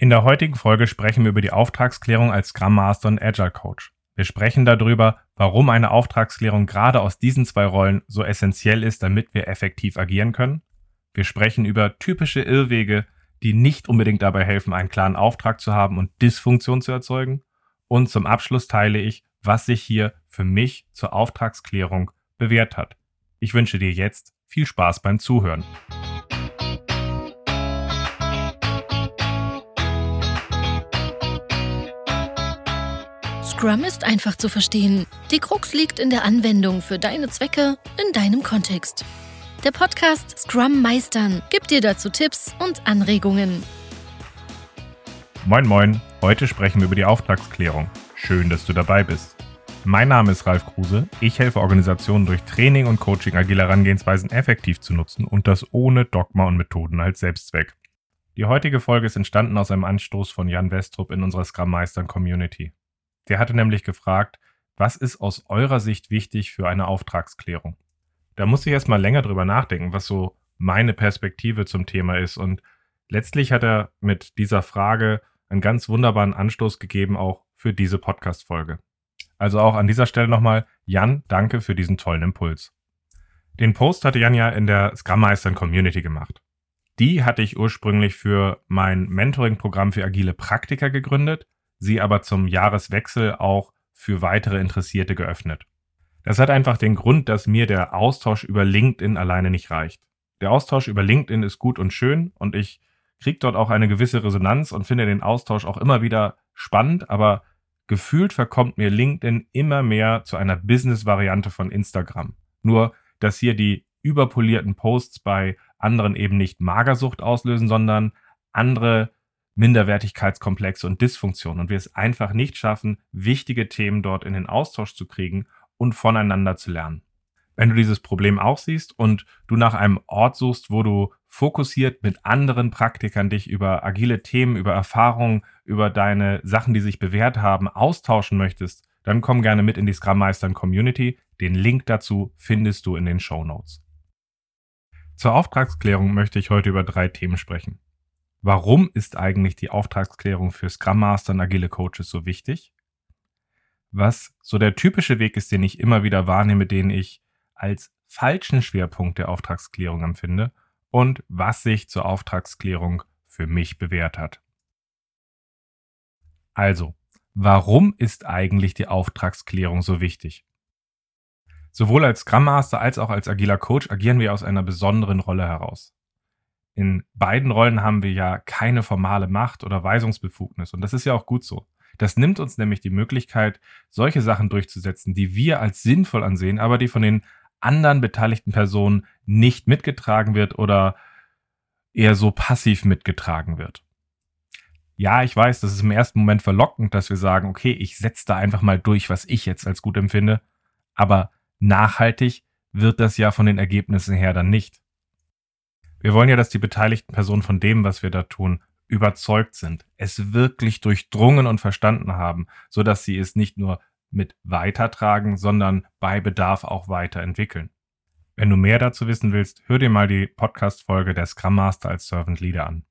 In der heutigen Folge sprechen wir über die Auftragsklärung als Scrum Master und Agile Coach. Wir sprechen darüber, warum eine Auftragsklärung gerade aus diesen zwei Rollen so essentiell ist, damit wir effektiv agieren können. Wir sprechen über typische Irrwege, die nicht unbedingt dabei helfen, einen klaren Auftrag zu haben und Dysfunktion zu erzeugen. Und zum Abschluss teile ich, was sich hier für mich zur Auftragsklärung bewährt hat. Ich wünsche dir jetzt viel Spaß beim Zuhören. Scrum ist einfach zu verstehen. Die Krux liegt in der Anwendung für deine Zwecke in deinem Kontext. Der Podcast Scrum Meistern gibt dir dazu Tipps und Anregungen. Moin moin, heute sprechen wir über die Auftragsklärung. Schön, dass du dabei bist. Mein Name ist Ralf Kruse. Ich helfe Organisationen durch Training und Coaching agile Herangehensweisen effektiv zu nutzen und das ohne Dogma und Methoden als Selbstzweck. Die heutige Folge ist entstanden aus einem Anstoß von Jan Westrup in unserer Scrum Meistern Community. Der hatte nämlich gefragt, was ist aus eurer Sicht wichtig für eine Auftragsklärung? Da muss ich erstmal länger drüber nachdenken, was so meine Perspektive zum Thema ist. Und letztlich hat er mit dieser Frage einen ganz wunderbaren Anstoß gegeben, auch für diese Podcast-Folge. Also auch an dieser Stelle nochmal, Jan, danke für diesen tollen Impuls. Den Post hatte Jan ja in der Scrum Meistern Community gemacht. Die hatte ich ursprünglich für mein Mentoring-Programm für agile Praktiker gegründet sie aber zum Jahreswechsel auch für weitere Interessierte geöffnet. Das hat einfach den Grund, dass mir der Austausch über LinkedIn alleine nicht reicht. Der Austausch über LinkedIn ist gut und schön und ich kriege dort auch eine gewisse Resonanz und finde den Austausch auch immer wieder spannend, aber gefühlt verkommt mir LinkedIn immer mehr zu einer Business-Variante von Instagram. Nur, dass hier die überpolierten Posts bei anderen eben nicht Magersucht auslösen, sondern andere Minderwertigkeitskomplexe und Dysfunktionen und wir es einfach nicht schaffen, wichtige Themen dort in den Austausch zu kriegen und voneinander zu lernen. Wenn du dieses Problem auch siehst und du nach einem Ort suchst, wo du fokussiert mit anderen Praktikern dich über agile Themen, über Erfahrungen, über deine Sachen, die sich bewährt haben, austauschen möchtest, dann komm gerne mit in die Scrum Meistern Community. Den Link dazu findest du in den Show Notes. Zur Auftragsklärung möchte ich heute über drei Themen sprechen. Warum ist eigentlich die Auftragsklärung für Scrum Master und agile Coaches so wichtig? Was so der typische Weg ist, den ich immer wieder wahrnehme, den ich als falschen Schwerpunkt der Auftragsklärung empfinde und was sich zur Auftragsklärung für mich bewährt hat. Also, warum ist eigentlich die Auftragsklärung so wichtig? Sowohl als Scrum Master als auch als agiler Coach agieren wir aus einer besonderen Rolle heraus in beiden Rollen haben wir ja keine formale Macht oder Weisungsbefugnis. Und das ist ja auch gut so. Das nimmt uns nämlich die Möglichkeit, solche Sachen durchzusetzen, die wir als sinnvoll ansehen, aber die von den anderen beteiligten Personen nicht mitgetragen wird oder eher so passiv mitgetragen wird. Ja, ich weiß, das ist im ersten Moment verlockend, dass wir sagen, okay, ich setze da einfach mal durch, was ich jetzt als gut empfinde, aber nachhaltig wird das ja von den Ergebnissen her dann nicht. Wir wollen ja, dass die beteiligten Personen von dem, was wir da tun, überzeugt sind, es wirklich durchdrungen und verstanden haben, so dass sie es nicht nur mit weitertragen, sondern bei Bedarf auch weiterentwickeln. Wenn du mehr dazu wissen willst, hör dir mal die Podcast-Folge der Scrum Master als Servant Leader an.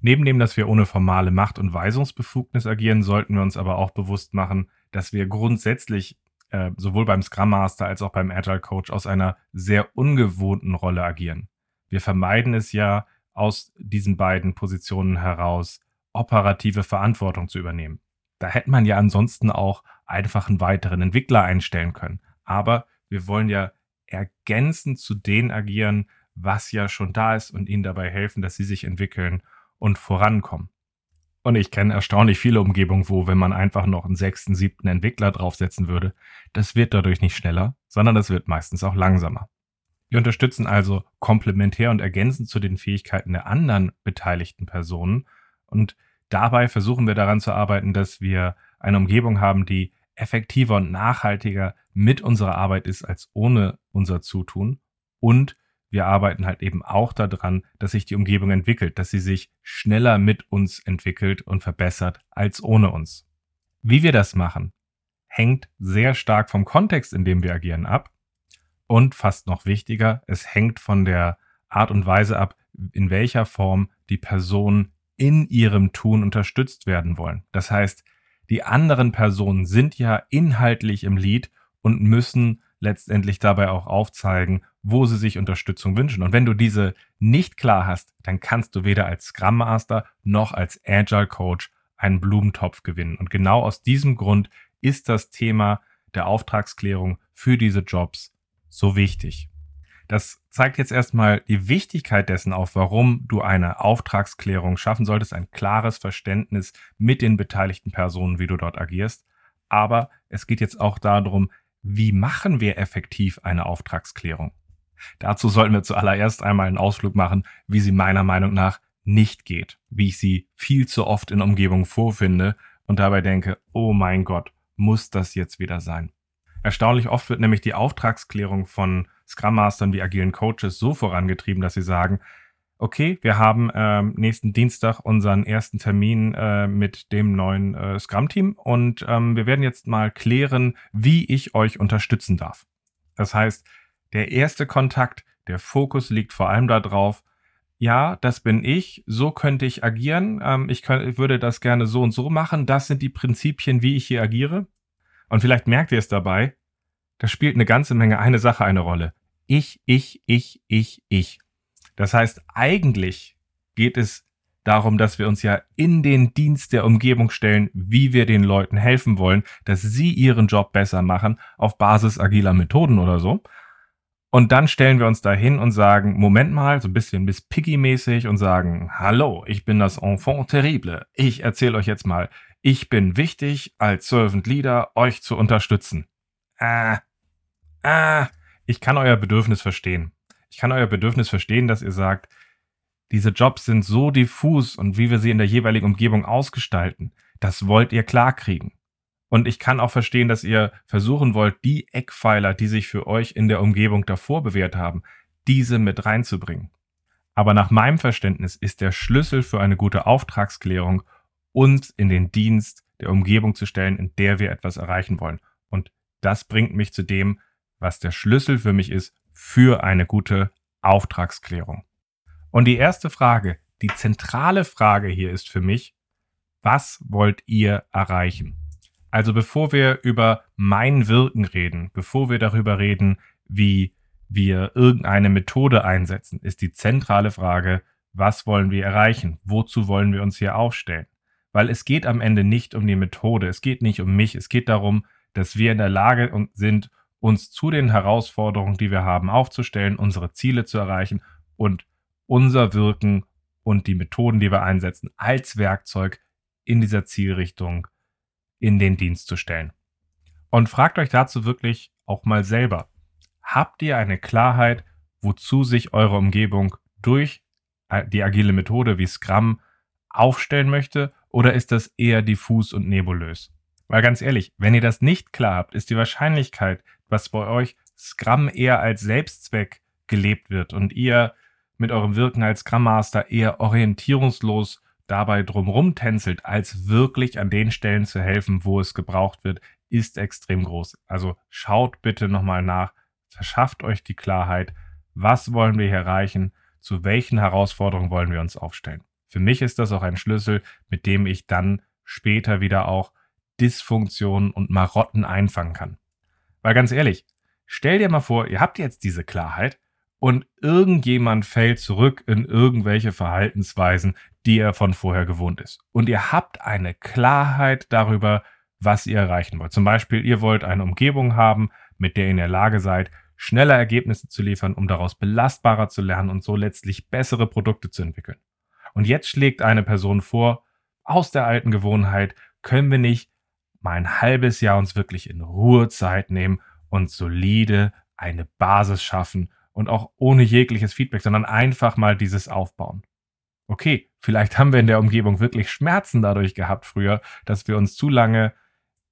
Neben dem, dass wir ohne formale Macht- und Weisungsbefugnis agieren, sollten wir uns aber auch bewusst machen, dass wir grundsätzlich äh, sowohl beim Scrum Master als auch beim Agile Coach aus einer sehr ungewohnten Rolle agieren. Wir vermeiden es ja aus diesen beiden Positionen heraus, operative Verantwortung zu übernehmen. Da hätte man ja ansonsten auch einfach einen weiteren Entwickler einstellen können. Aber wir wollen ja ergänzend zu denen agieren, was ja schon da ist und ihnen dabei helfen, dass sie sich entwickeln und vorankommen. Und ich kenne erstaunlich viele Umgebungen, wo, wenn man einfach noch einen sechsten, siebten Entwickler draufsetzen würde, das wird dadurch nicht schneller, sondern das wird meistens auch langsamer. Wir unterstützen also komplementär und ergänzend zu den Fähigkeiten der anderen beteiligten Personen. Und dabei versuchen wir daran zu arbeiten, dass wir eine Umgebung haben, die effektiver und nachhaltiger mit unserer Arbeit ist als ohne unser Zutun. Und wir arbeiten halt eben auch daran, dass sich die Umgebung entwickelt, dass sie sich schneller mit uns entwickelt und verbessert als ohne uns. Wie wir das machen, hängt sehr stark vom Kontext, in dem wir agieren, ab und fast noch wichtiger, es hängt von der Art und Weise ab, in welcher Form die Person in ihrem Tun unterstützt werden wollen. Das heißt, die anderen Personen sind ja inhaltlich im Lead und müssen letztendlich dabei auch aufzeigen, wo sie sich Unterstützung wünschen. Und wenn du diese nicht klar hast, dann kannst du weder als Scrum Master noch als Agile Coach einen Blumentopf gewinnen. Und genau aus diesem Grund ist das Thema der Auftragsklärung für diese Jobs so wichtig. Das zeigt jetzt erstmal die Wichtigkeit dessen auf, warum du eine Auftragsklärung schaffen solltest, ein klares Verständnis mit den beteiligten Personen, wie du dort agierst. Aber es geht jetzt auch darum, wie machen wir effektiv eine Auftragsklärung? Dazu sollten wir zuallererst einmal einen Ausflug machen, wie sie meiner Meinung nach nicht geht, wie ich sie viel zu oft in Umgebungen vorfinde und dabei denke, oh mein Gott, muss das jetzt wieder sein? Erstaunlich oft wird nämlich die Auftragsklärung von Scrum Mastern wie agilen Coaches so vorangetrieben, dass sie sagen, okay, wir haben ähm, nächsten Dienstag unseren ersten Termin äh, mit dem neuen äh, Scrum-Team und ähm, wir werden jetzt mal klären, wie ich euch unterstützen darf. Das heißt, der erste Kontakt, der Fokus liegt vor allem darauf, ja, das bin ich, so könnte ich agieren, ähm, ich, könnt, ich würde das gerne so und so machen, das sind die Prinzipien, wie ich hier agiere. Und vielleicht merkt ihr es dabei, da spielt eine ganze Menge eine Sache eine Rolle. Ich, ich, ich, ich, ich. Das heißt, eigentlich geht es darum, dass wir uns ja in den Dienst der Umgebung stellen, wie wir den Leuten helfen wollen, dass sie ihren Job besser machen, auf Basis agiler Methoden oder so. Und dann stellen wir uns da hin und sagen, Moment mal, so ein bisschen Miss Piggy-mäßig und sagen, hallo, ich bin das Enfant terrible. Ich erzähle euch jetzt mal, ich bin wichtig, als Servant Leader euch zu unterstützen. Ah, ah, ich kann euer Bedürfnis verstehen. Ich kann euer Bedürfnis verstehen, dass ihr sagt, diese Jobs sind so diffus und wie wir sie in der jeweiligen Umgebung ausgestalten, das wollt ihr klarkriegen. Und ich kann auch verstehen, dass ihr versuchen wollt, die Eckpfeiler, die sich für euch in der Umgebung davor bewährt haben, diese mit reinzubringen. Aber nach meinem Verständnis ist der Schlüssel für eine gute Auftragsklärung, uns in den Dienst der Umgebung zu stellen, in der wir etwas erreichen wollen. Und das bringt mich zu dem, was der Schlüssel für mich ist für eine gute Auftragsklärung. Und die erste Frage, die zentrale Frage hier ist für mich, was wollt ihr erreichen? Also bevor wir über mein Wirken reden, bevor wir darüber reden, wie wir irgendeine Methode einsetzen, ist die zentrale Frage, was wollen wir erreichen? Wozu wollen wir uns hier aufstellen? Weil es geht am Ende nicht um die Methode, es geht nicht um mich, es geht darum, dass wir in der Lage sind, uns zu den Herausforderungen, die wir haben, aufzustellen, unsere Ziele zu erreichen und unser Wirken und die Methoden, die wir einsetzen, als Werkzeug in dieser Zielrichtung in den Dienst zu stellen. Und fragt euch dazu wirklich auch mal selber. Habt ihr eine Klarheit, wozu sich eure Umgebung durch äh, die agile Methode wie Scrum aufstellen möchte oder ist das eher diffus und nebulös? Weil ganz ehrlich, wenn ihr das nicht klar habt, ist die Wahrscheinlichkeit, was bei euch Scrum eher als Selbstzweck gelebt wird und ihr mit eurem Wirken als Scrum Master eher orientierungslos dabei drumrum tänzelt, als wirklich an den Stellen zu helfen, wo es gebraucht wird, ist extrem groß. Also schaut bitte nochmal nach, verschafft euch die Klarheit, was wollen wir hier erreichen, zu welchen Herausforderungen wollen wir uns aufstellen. Für mich ist das auch ein Schlüssel, mit dem ich dann später wieder auch Dysfunktionen und Marotten einfangen kann. Weil ganz ehrlich, stell dir mal vor, ihr habt jetzt diese Klarheit und irgendjemand fällt zurück in irgendwelche Verhaltensweisen, die er von vorher gewohnt ist. Und ihr habt eine Klarheit darüber, was ihr erreichen wollt. Zum Beispiel, ihr wollt eine Umgebung haben, mit der ihr in der Lage seid, schneller Ergebnisse zu liefern, um daraus belastbarer zu lernen und so letztlich bessere Produkte zu entwickeln. Und jetzt schlägt eine Person vor, aus der alten Gewohnheit können wir nicht mal ein halbes Jahr uns wirklich in Ruhe Zeit nehmen und solide eine Basis schaffen und auch ohne jegliches Feedback, sondern einfach mal dieses aufbauen. Okay, vielleicht haben wir in der Umgebung wirklich Schmerzen dadurch gehabt früher, dass wir uns zu lange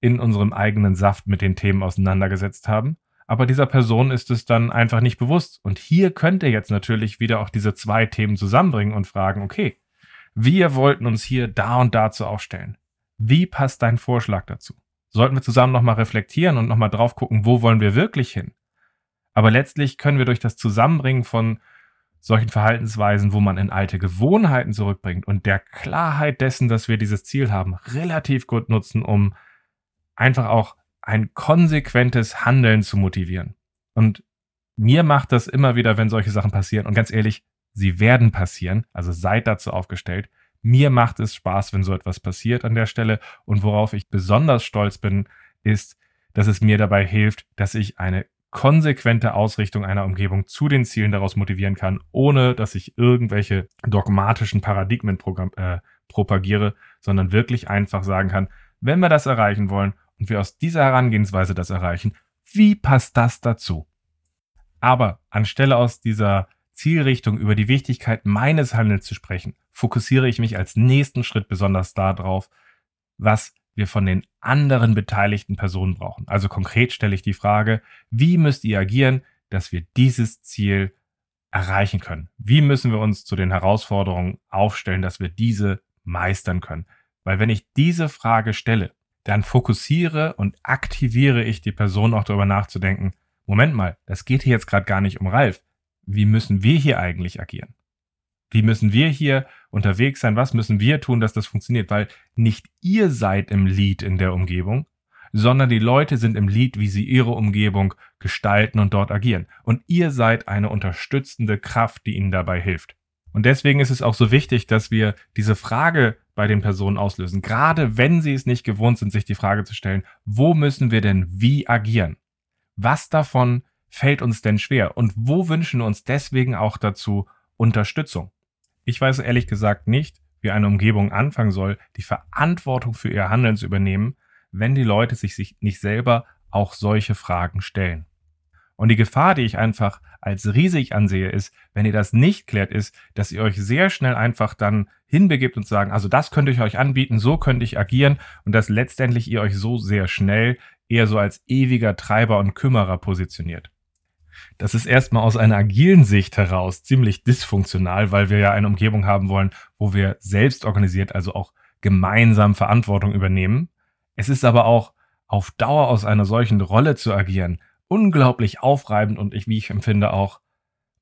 in unserem eigenen Saft mit den Themen auseinandergesetzt haben. Aber dieser Person ist es dann einfach nicht bewusst. Und hier könnt ihr jetzt natürlich wieder auch diese zwei Themen zusammenbringen und fragen, okay, wir wollten uns hier da und dazu aufstellen. Wie passt dein Vorschlag dazu? Sollten wir zusammen nochmal reflektieren und nochmal drauf gucken, wo wollen wir wirklich hin? Aber letztlich können wir durch das Zusammenbringen von solchen Verhaltensweisen, wo man in alte Gewohnheiten zurückbringt und der Klarheit dessen, dass wir dieses Ziel haben, relativ gut nutzen, um einfach auch ein konsequentes Handeln zu motivieren. Und mir macht das immer wieder, wenn solche Sachen passieren. Und ganz ehrlich, sie werden passieren. Also seid dazu aufgestellt. Mir macht es Spaß, wenn so etwas passiert an der Stelle. Und worauf ich besonders stolz bin, ist, dass es mir dabei hilft, dass ich eine konsequente Ausrichtung einer Umgebung zu den Zielen daraus motivieren kann, ohne dass ich irgendwelche dogmatischen Paradigmen äh, propagiere, sondern wirklich einfach sagen kann, wenn wir das erreichen wollen und wir aus dieser Herangehensweise das erreichen, wie passt das dazu? Aber anstelle aus dieser Zielrichtung über die Wichtigkeit meines Handelns zu sprechen, fokussiere ich mich als nächsten Schritt besonders darauf, was wir von den anderen beteiligten Personen brauchen. Also konkret stelle ich die Frage, wie müsst ihr agieren, dass wir dieses Ziel erreichen können? Wie müssen wir uns zu den Herausforderungen aufstellen, dass wir diese meistern können? Weil wenn ich diese Frage stelle, dann fokussiere und aktiviere ich die Person auch darüber nachzudenken, Moment mal, das geht hier jetzt gerade gar nicht um Ralf. Wie müssen wir hier eigentlich agieren? Wie müssen wir hier unterwegs sein? Was müssen wir tun, dass das funktioniert? Weil nicht ihr seid im Lied in der Umgebung, sondern die Leute sind im Lied, wie sie ihre Umgebung gestalten und dort agieren. Und ihr seid eine unterstützende Kraft, die ihnen dabei hilft. Und deswegen ist es auch so wichtig, dass wir diese Frage bei den Personen auslösen. Gerade wenn sie es nicht gewohnt sind, sich die Frage zu stellen, wo müssen wir denn wie agieren? Was davon fällt uns denn schwer? Und wo wünschen wir uns deswegen auch dazu Unterstützung? Ich weiß ehrlich gesagt nicht, wie eine Umgebung anfangen soll, die Verantwortung für ihr Handeln zu übernehmen, wenn die Leute sich nicht selber auch solche Fragen stellen. Und die Gefahr, die ich einfach als riesig ansehe, ist, wenn ihr das nicht klärt, ist, dass ihr euch sehr schnell einfach dann hinbegebt und sagen, also das könnte ich euch anbieten, so könnte ich agieren und dass letztendlich ihr euch so sehr schnell eher so als ewiger Treiber und Kümmerer positioniert. Das ist erstmal aus einer agilen Sicht heraus ziemlich dysfunktional, weil wir ja eine Umgebung haben wollen, wo wir selbst organisiert, also auch gemeinsam Verantwortung übernehmen. Es ist aber auch auf Dauer aus einer solchen Rolle zu agieren unglaublich aufreibend und ich, wie ich empfinde, auch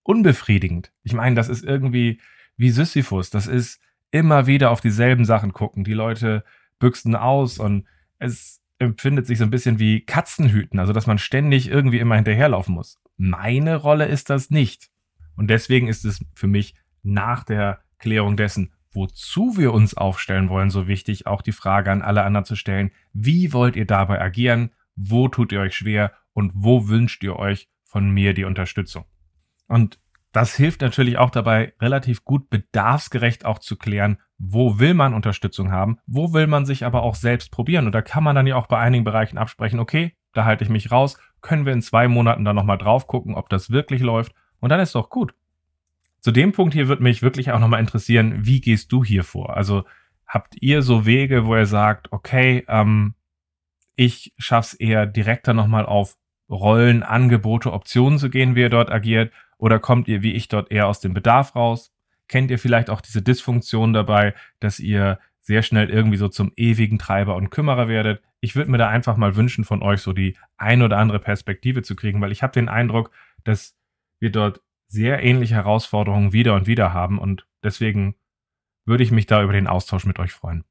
unbefriedigend. Ich meine, das ist irgendwie wie Sisyphus. Das ist immer wieder auf dieselben Sachen gucken. Die Leute büchsen aus und es empfindet sich so ein bisschen wie Katzenhüten, also dass man ständig irgendwie immer hinterherlaufen muss. Meine Rolle ist das nicht. Und deswegen ist es für mich nach der Klärung dessen, wozu wir uns aufstellen wollen, so wichtig, auch die Frage an alle anderen zu stellen, wie wollt ihr dabei agieren, wo tut ihr euch schwer und wo wünscht ihr euch von mir die Unterstützung. Und das hilft natürlich auch dabei, relativ gut bedarfsgerecht auch zu klären, wo will man Unterstützung haben, wo will man sich aber auch selbst probieren. Und da kann man dann ja auch bei einigen Bereichen absprechen, okay, da halte ich mich raus, können wir in zwei Monaten dann nochmal drauf gucken, ob das wirklich läuft. Und dann ist doch gut. Zu dem Punkt hier würde mich wirklich auch nochmal interessieren, wie gehst du hier vor? Also habt ihr so Wege, wo ihr sagt, okay, ähm, ich schaff's eher direkter nochmal auf Rollen, Angebote, Optionen zu gehen, wie ihr dort agiert? Oder kommt ihr wie ich dort eher aus dem Bedarf raus? Kennt ihr vielleicht auch diese Dysfunktion dabei, dass ihr sehr schnell irgendwie so zum ewigen Treiber und Kümmerer werdet? Ich würde mir da einfach mal wünschen von euch so die ein oder andere Perspektive zu kriegen, weil ich habe den Eindruck, dass wir dort sehr ähnliche Herausforderungen wieder und wieder haben und deswegen würde ich mich da über den Austausch mit euch freuen.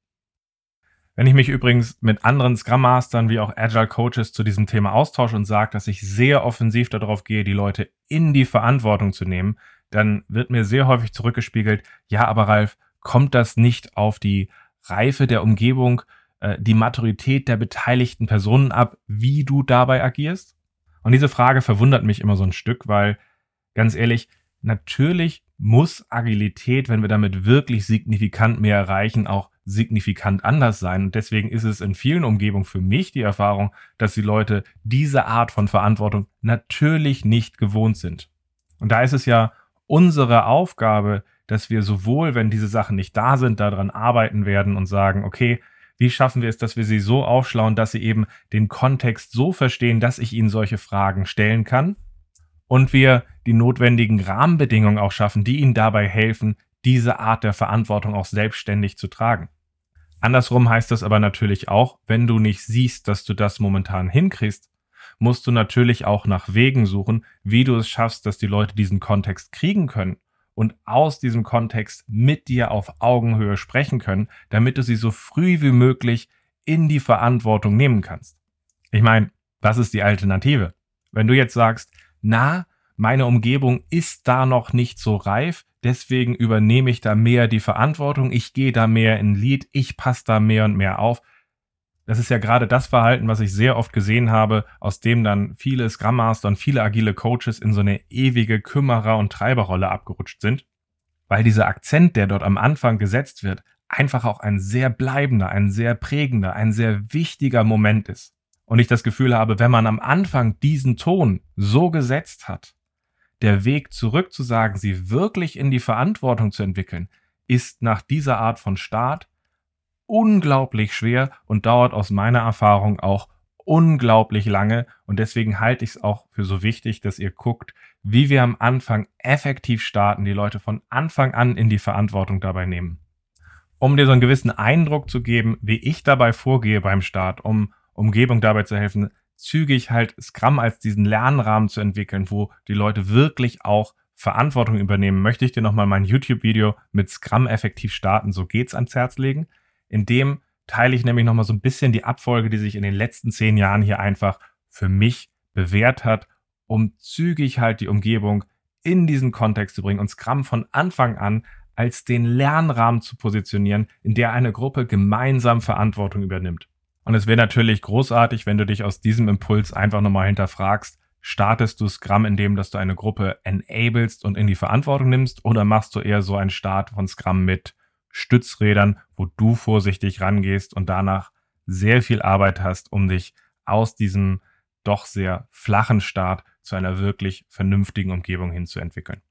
Wenn ich mich übrigens mit anderen Scrum Mastern wie auch Agile Coaches zu diesem Thema austausche und sage, dass ich sehr offensiv darauf gehe, die Leute in die Verantwortung zu nehmen, dann wird mir sehr häufig zurückgespiegelt, ja, aber Ralf, kommt das nicht auf die Reife der Umgebung, äh, die Maturität der beteiligten Personen ab, wie du dabei agierst? Und diese Frage verwundert mich immer so ein Stück, weil ganz ehrlich, natürlich muss Agilität, wenn wir damit wirklich signifikant mehr erreichen, auch signifikant anders sein. Und deswegen ist es in vielen Umgebungen für mich die Erfahrung, dass die Leute diese Art von Verantwortung natürlich nicht gewohnt sind. Und da ist es ja unsere Aufgabe, dass wir sowohl, wenn diese Sachen nicht da sind, daran arbeiten werden und sagen, okay, wie schaffen wir es, dass wir sie so aufschlauen, dass sie eben den Kontext so verstehen, dass ich ihnen solche Fragen stellen kann und wir die notwendigen Rahmenbedingungen auch schaffen, die ihnen dabei helfen, diese Art der Verantwortung auch selbstständig zu tragen. Andersrum heißt das aber natürlich auch, wenn du nicht siehst, dass du das momentan hinkriegst, musst du natürlich auch nach Wegen suchen, wie du es schaffst, dass die Leute diesen Kontext kriegen können und aus diesem Kontext mit dir auf Augenhöhe sprechen können, damit du sie so früh wie möglich in die Verantwortung nehmen kannst. Ich meine, was ist die Alternative? Wenn du jetzt sagst, na, meine Umgebung ist da noch nicht so reif, deswegen übernehme ich da mehr die Verantwortung, ich gehe da mehr in Lied, ich passe da mehr und mehr auf. Das ist ja gerade das Verhalten, was ich sehr oft gesehen habe, aus dem dann viele Scrum Master und viele agile Coaches in so eine ewige Kümmerer- und Treiberrolle abgerutscht sind, weil dieser Akzent, der dort am Anfang gesetzt wird, einfach auch ein sehr bleibender, ein sehr prägender, ein sehr wichtiger Moment ist. Und ich das Gefühl habe, wenn man am Anfang diesen Ton so gesetzt hat, der Weg zurück zu sagen, sie wirklich in die Verantwortung zu entwickeln, ist nach dieser Art von Start unglaublich schwer und dauert aus meiner Erfahrung auch unglaublich lange. Und deswegen halte ich es auch für so wichtig, dass ihr guckt, wie wir am Anfang effektiv starten, die Leute von Anfang an in die Verantwortung dabei nehmen um dir so einen gewissen Eindruck zu geben, wie ich dabei vorgehe beim Start, um Umgebung dabei zu helfen, zügig halt Scrum als diesen Lernrahmen zu entwickeln, wo die Leute wirklich auch Verantwortung übernehmen, möchte ich dir nochmal mein YouTube-Video mit Scrum effektiv starten, so geht's ans Herz legen. In dem teile ich nämlich nochmal so ein bisschen die Abfolge, die sich in den letzten zehn Jahren hier einfach für mich bewährt hat, um zügig halt die Umgebung in diesen Kontext zu bringen und Scrum von Anfang an als den Lernrahmen zu positionieren, in der eine Gruppe gemeinsam Verantwortung übernimmt. Und es wäre natürlich großartig, wenn du dich aus diesem Impuls einfach nochmal hinterfragst, startest du Scrum, indem dass du eine Gruppe enablest und in die Verantwortung nimmst, oder machst du eher so einen Start von Scrum mit Stützrädern, wo du vorsichtig rangehst und danach sehr viel Arbeit hast, um dich aus diesem doch sehr flachen Start zu einer wirklich vernünftigen Umgebung hinzuentwickeln.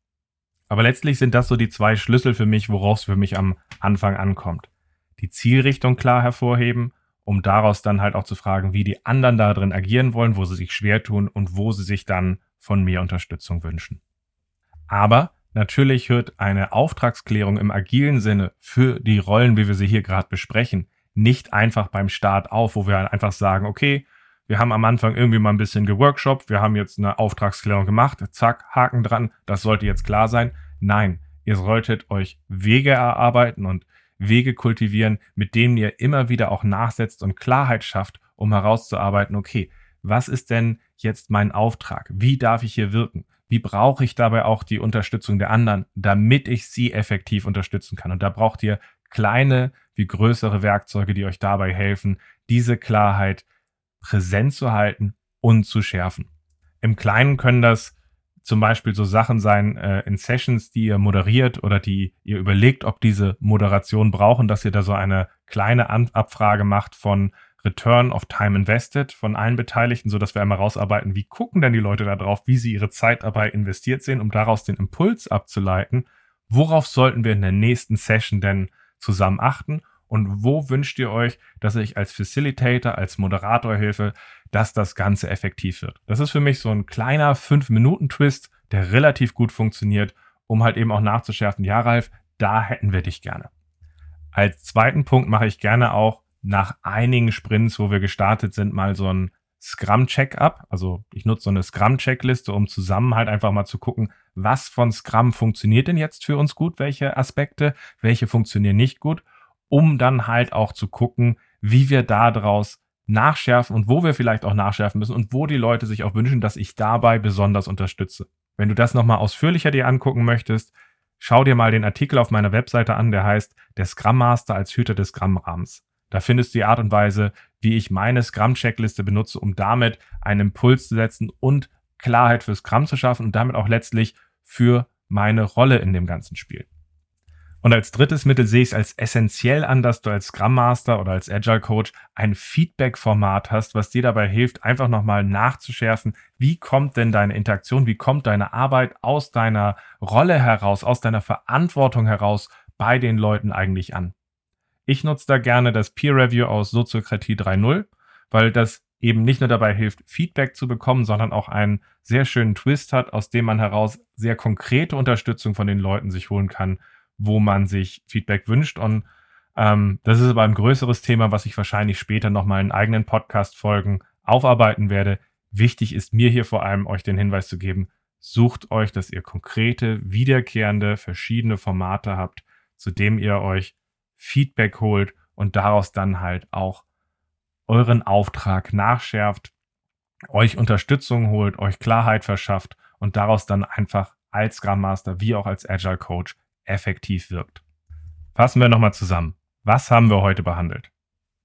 Aber letztlich sind das so die zwei Schlüssel für mich, worauf es für mich am Anfang ankommt. Die Zielrichtung klar hervorheben, um daraus dann halt auch zu fragen, wie die anderen da drin agieren wollen, wo sie sich schwer tun und wo sie sich dann von mir Unterstützung wünschen. Aber natürlich hört eine Auftragsklärung im agilen Sinne für die Rollen, wie wir sie hier gerade besprechen, nicht einfach beim Start auf, wo wir einfach sagen, okay, wir haben am Anfang irgendwie mal ein bisschen geworkshopt, wir haben jetzt eine Auftragsklärung gemacht, zack, Haken dran, das sollte jetzt klar sein. Nein, ihr solltet euch Wege erarbeiten und Wege kultivieren, mit denen ihr immer wieder auch nachsetzt und Klarheit schafft, um herauszuarbeiten, okay, was ist denn jetzt mein Auftrag? Wie darf ich hier wirken? Wie brauche ich dabei auch die Unterstützung der anderen, damit ich sie effektiv unterstützen kann? Und da braucht ihr kleine wie größere Werkzeuge, die euch dabei helfen, diese Klarheit präsent zu halten und zu schärfen. Im Kleinen können das zum Beispiel so Sachen sein äh, in Sessions, die ihr moderiert oder die ihr überlegt, ob diese Moderation brauchen, dass ihr da so eine kleine An Abfrage macht von Return of Time Invested von allen Beteiligten, so dass wir einmal rausarbeiten, wie gucken denn die Leute da drauf, wie sie ihre Zeit dabei investiert sehen, um daraus den Impuls abzuleiten, worauf sollten wir in der nächsten Session denn zusammen achten und wo wünscht ihr euch, dass ich als Facilitator, als Moderator helfe, dass das Ganze effektiv wird. Das ist für mich so ein kleiner 5-Minuten-Twist, der relativ gut funktioniert, um halt eben auch nachzuschärfen, ja Ralf, da hätten wir dich gerne. Als zweiten Punkt mache ich gerne auch nach einigen Sprints, wo wir gestartet sind, mal so ein Scrum-Check-up. Also ich nutze so eine Scrum-Checkliste, um zusammen halt einfach mal zu gucken, was von Scrum funktioniert denn jetzt für uns gut, welche Aspekte, welche funktionieren nicht gut um dann halt auch zu gucken, wie wir daraus nachschärfen und wo wir vielleicht auch nachschärfen müssen und wo die Leute sich auch wünschen, dass ich dabei besonders unterstütze. Wenn du das nochmal ausführlicher dir angucken möchtest, schau dir mal den Artikel auf meiner Webseite an, der heißt Der Scrum Master als Hüter des Scrum-Rahmens. Da findest du die Art und Weise, wie ich meine Scrum-Checkliste benutze, um damit einen Impuls zu setzen und Klarheit für Scrum zu schaffen und damit auch letztlich für meine Rolle in dem ganzen Spiel. Und als drittes Mittel sehe ich es als essentiell an, dass du als Scrum Master oder als Agile Coach ein Feedback-Format hast, was dir dabei hilft, einfach nochmal nachzuschärfen, wie kommt denn deine Interaktion, wie kommt deine Arbeit aus deiner Rolle heraus, aus deiner Verantwortung heraus bei den Leuten eigentlich an. Ich nutze da gerne das Peer Review aus Soziokratie 3.0, weil das eben nicht nur dabei hilft, Feedback zu bekommen, sondern auch einen sehr schönen Twist hat, aus dem man heraus sehr konkrete Unterstützung von den Leuten sich holen kann wo man sich Feedback wünscht. Und ähm, das ist aber ein größeres Thema, was ich wahrscheinlich später nochmal in eigenen Podcast-Folgen aufarbeiten werde. Wichtig ist mir hier vor allem, euch den Hinweis zu geben, sucht euch, dass ihr konkrete, wiederkehrende, verschiedene Formate habt, zu dem ihr euch Feedback holt und daraus dann halt auch euren Auftrag nachschärft, euch Unterstützung holt, euch Klarheit verschafft und daraus dann einfach als Scrum Master wie auch als Agile Coach effektiv wirkt. Fassen wir nochmal zusammen. Was haben wir heute behandelt?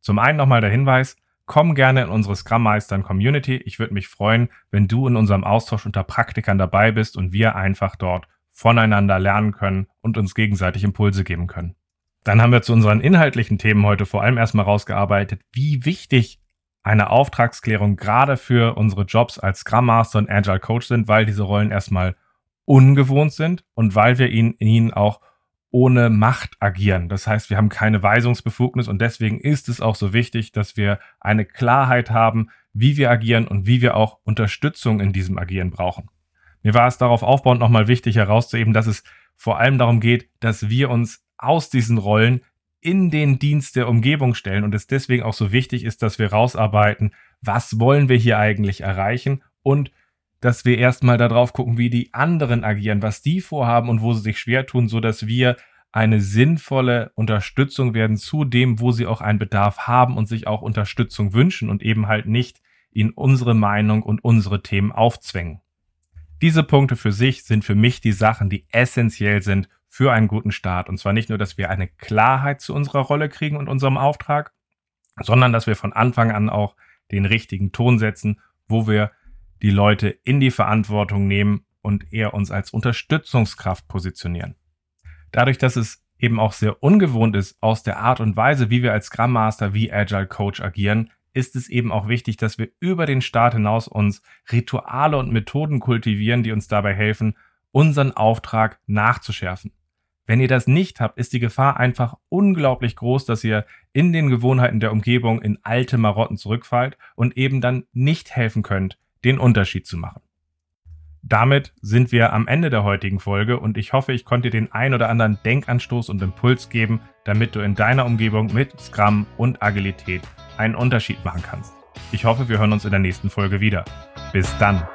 Zum einen nochmal der Hinweis, komm gerne in unsere Scrum Meistern Community. Ich würde mich freuen, wenn du in unserem Austausch unter Praktikern dabei bist und wir einfach dort voneinander lernen können und uns gegenseitig Impulse geben können. Dann haben wir zu unseren inhaltlichen Themen heute vor allem erstmal rausgearbeitet, wie wichtig eine Auftragsklärung gerade für unsere Jobs als Scrum Master und Agile Coach sind, weil diese Rollen erstmal ungewohnt sind und weil wir ihnen, ihnen auch ohne Macht agieren. Das heißt, wir haben keine Weisungsbefugnis und deswegen ist es auch so wichtig, dass wir eine Klarheit haben, wie wir agieren und wie wir auch Unterstützung in diesem Agieren brauchen. Mir war es darauf aufbauend nochmal wichtig herauszuheben, dass es vor allem darum geht, dass wir uns aus diesen Rollen in den Dienst der Umgebung stellen und es deswegen auch so wichtig ist, dass wir rausarbeiten, was wollen wir hier eigentlich erreichen und dass wir erstmal darauf gucken, wie die anderen agieren, was die vorhaben und wo sie sich schwer tun, so dass wir eine sinnvolle Unterstützung werden zu dem, wo sie auch einen Bedarf haben und sich auch Unterstützung wünschen und eben halt nicht in unsere Meinung und unsere Themen aufzwängen. Diese Punkte für sich sind für mich die Sachen, die essentiell sind für einen guten Start. Und zwar nicht nur, dass wir eine Klarheit zu unserer Rolle kriegen und unserem Auftrag, sondern dass wir von Anfang an auch den richtigen Ton setzen, wo wir die Leute in die Verantwortung nehmen und eher uns als Unterstützungskraft positionieren. Dadurch, dass es eben auch sehr ungewohnt ist aus der Art und Weise, wie wir als Scrum Master, wie Agile Coach agieren, ist es eben auch wichtig, dass wir über den Start hinaus uns Rituale und Methoden kultivieren, die uns dabei helfen, unseren Auftrag nachzuschärfen. Wenn ihr das nicht habt, ist die Gefahr einfach unglaublich groß, dass ihr in den Gewohnheiten der Umgebung in alte Marotten zurückfallt und eben dann nicht helfen könnt, den Unterschied zu machen. Damit sind wir am Ende der heutigen Folge und ich hoffe, ich konnte dir den ein oder anderen Denkanstoß und Impuls geben, damit du in deiner Umgebung mit Scrum und Agilität einen Unterschied machen kannst. Ich hoffe, wir hören uns in der nächsten Folge wieder. Bis dann.